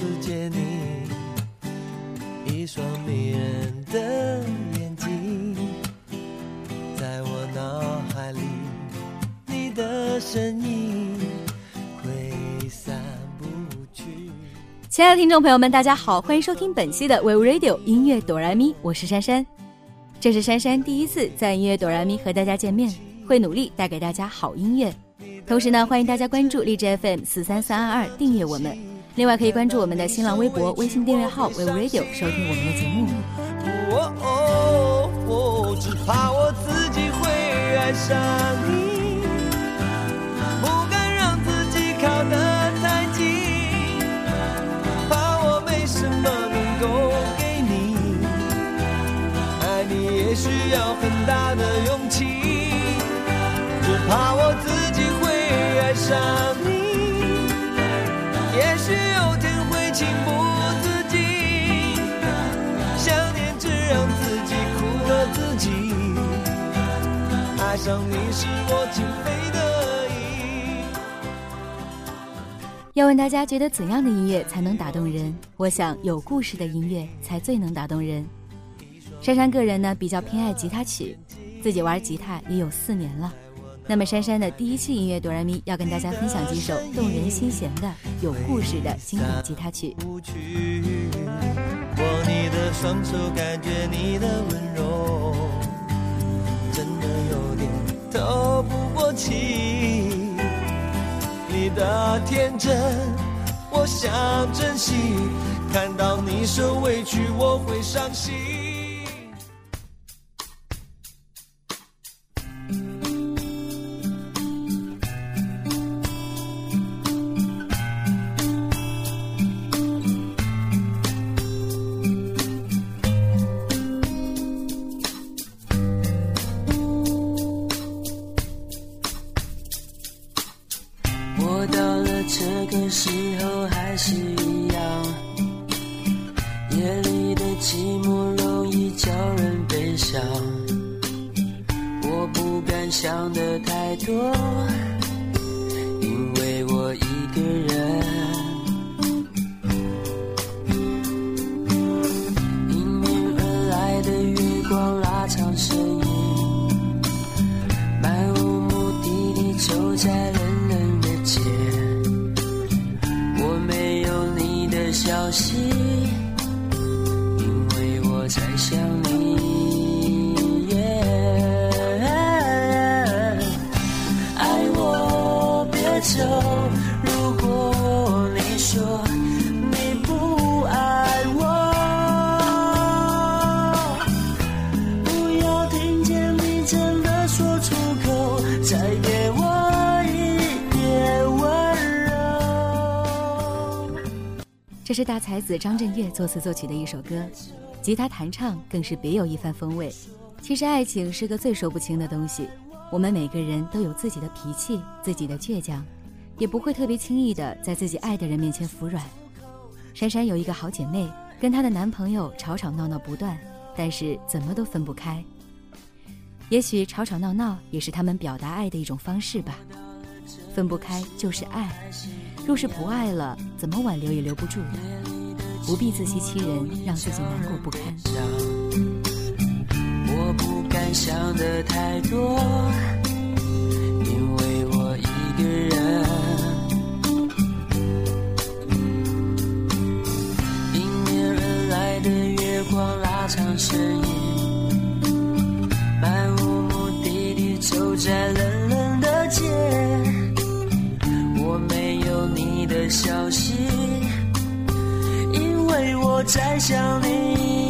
次见你，一双迷人的眼睛，在我脑海里，你的身影挥散不去。亲爱的听众朋友们，大家好，欢迎收听本期的 We Radio 音乐哆来咪，我是珊珊。这是珊珊第一次在音乐哆来咪和大家见面，会努力带给大家好音乐。同时呢，欢迎大家关注荔枝 FM 四三三二二，订阅我们。另外，可以关注我们的新浪微博、微信订阅号 We Radio，收听我们的节目。哦哦哦，只怕我自己会爱上你，不敢让自己靠得太近，怕我没什么能够给你，爱你也需要很大的勇气，只怕我自己会爱上你，上你是我情非得已。要问大家觉得怎样的音乐才能打动人？我想有故事的音乐才最能打动人。珊珊个人呢比较偏爱吉他曲，自己玩吉他也有四年了。那么珊珊的第一期音乐哆来咪要跟大家分享几首动人心弦的有故事的经典吉他曲。握你的双手，感觉你的温柔，你的天真，我想珍惜，看到你受委屈，我会伤心。大才子张震岳作词作曲的一首歌，吉他弹唱更是别有一番风味。其实爱情是个最说不清的东西，我们每个人都有自己的脾气、自己的倔强，也不会特别轻易的在自己爱的人面前服软。珊珊有一个好姐妹，跟她的男朋友吵吵闹闹不断，但是怎么都分不开。也许吵吵闹闹也是他们表达爱的一种方式吧。分不开就是爱，若是不爱了，怎么挽留也留不住的。不必自欺欺人，让自己难过不堪。我不敢想的太多，因为我一个人。消息，因为我在想你。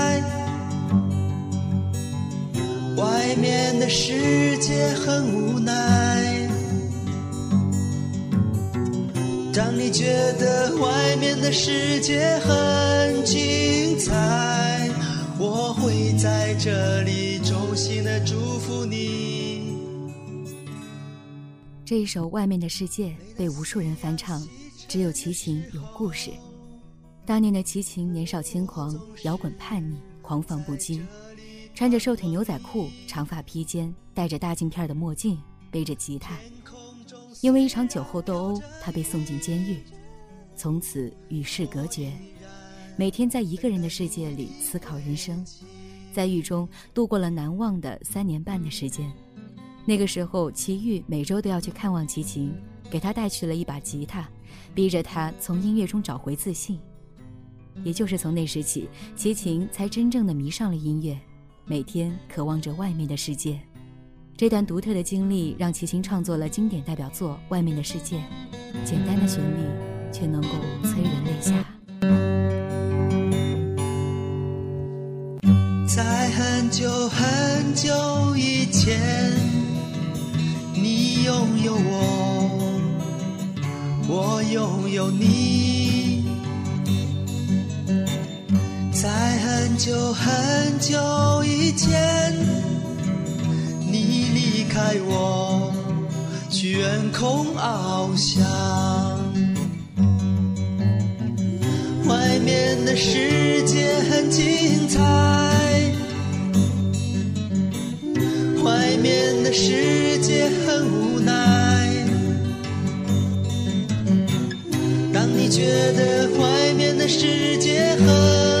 外面的世界很无奈。当你觉得外面的世界很精彩，我会在这里衷心的祝福你。这一首《外面的世界》被无数人翻唱，只有齐秦有故事。当年的齐秦年少轻狂，摇滚叛逆，狂放不羁，穿着瘦腿牛仔裤，长发披肩，戴着大镜片的墨镜，背着吉他。因为一场酒后斗殴，他被送进监狱，从此与世隔绝，每天在一个人的世界里思考人生，在狱中度过了难忘的三年半的时间。那个时候，齐豫每周都要去看望齐秦，给他带去了一把吉他，逼着他从音乐中找回自信。也就是从那时起，齐秦才真正的迷上了音乐，每天渴望着外面的世界。这段独特的经历让齐秦创作了经典代表作《外面的世界》，简单的旋律却能够催人泪下。在很久很久以前，你拥有我，我拥有你。在久很久以前。你离开我去远空翱翔，外面的世界很精彩，外面的世界很无奈。当你觉得外面的世界很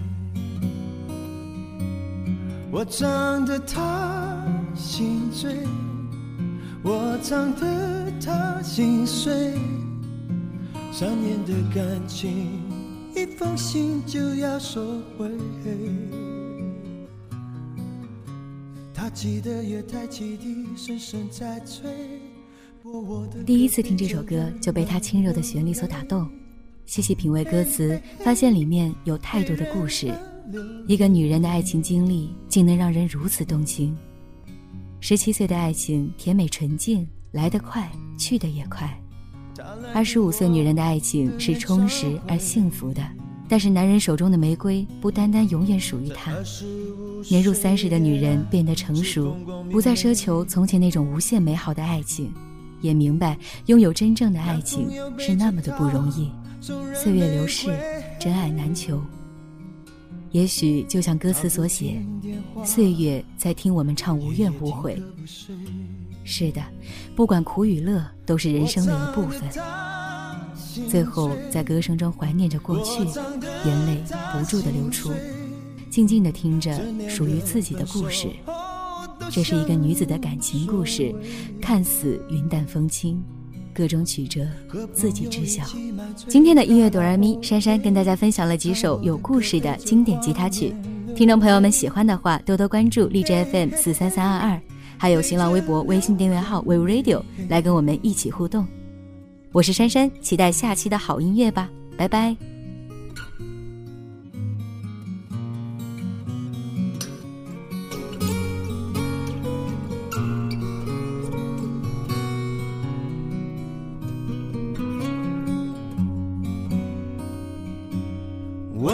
我唱得他心醉，我唱得他心碎。三年的感情，一封信就要收回。他记得月台汽笛声声在催。第一次听这首歌就被他轻柔的旋律所打动，细细品味歌词，发现里面有太多的故事。一个女人的爱情经历竟能让人如此动情。十七岁的爱情甜美纯净，来得快，去得也快。二十五岁女人的爱情是充实而幸福的，但是男人手中的玫瑰不单单永远属于他。年入三十的女人变得成熟，不再奢求从前那种无限美好的爱情，也明白拥有真正的爱情是那么的不容易。岁月流逝，真爱难求。也许就像歌词所写，岁月在听我们唱无怨无悔。是的，不管苦与乐，都是人生的一部分。最后，在歌声中怀念着过去，眼泪不住的流出，静静的听着属于自己的故事。这是一个女子的感情故事，看似云淡风轻，各种曲折自己知晓。今天的音乐哆来咪，珊珊跟大家分享了几首有故事的经典吉他曲。听众朋友们喜欢的话，多多关注荔枝 FM 四三三二二，还有新浪微博、微信订阅号 We Radio，来跟我们一起互动。我是珊珊，期待下期的好音乐吧，拜拜。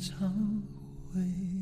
常回。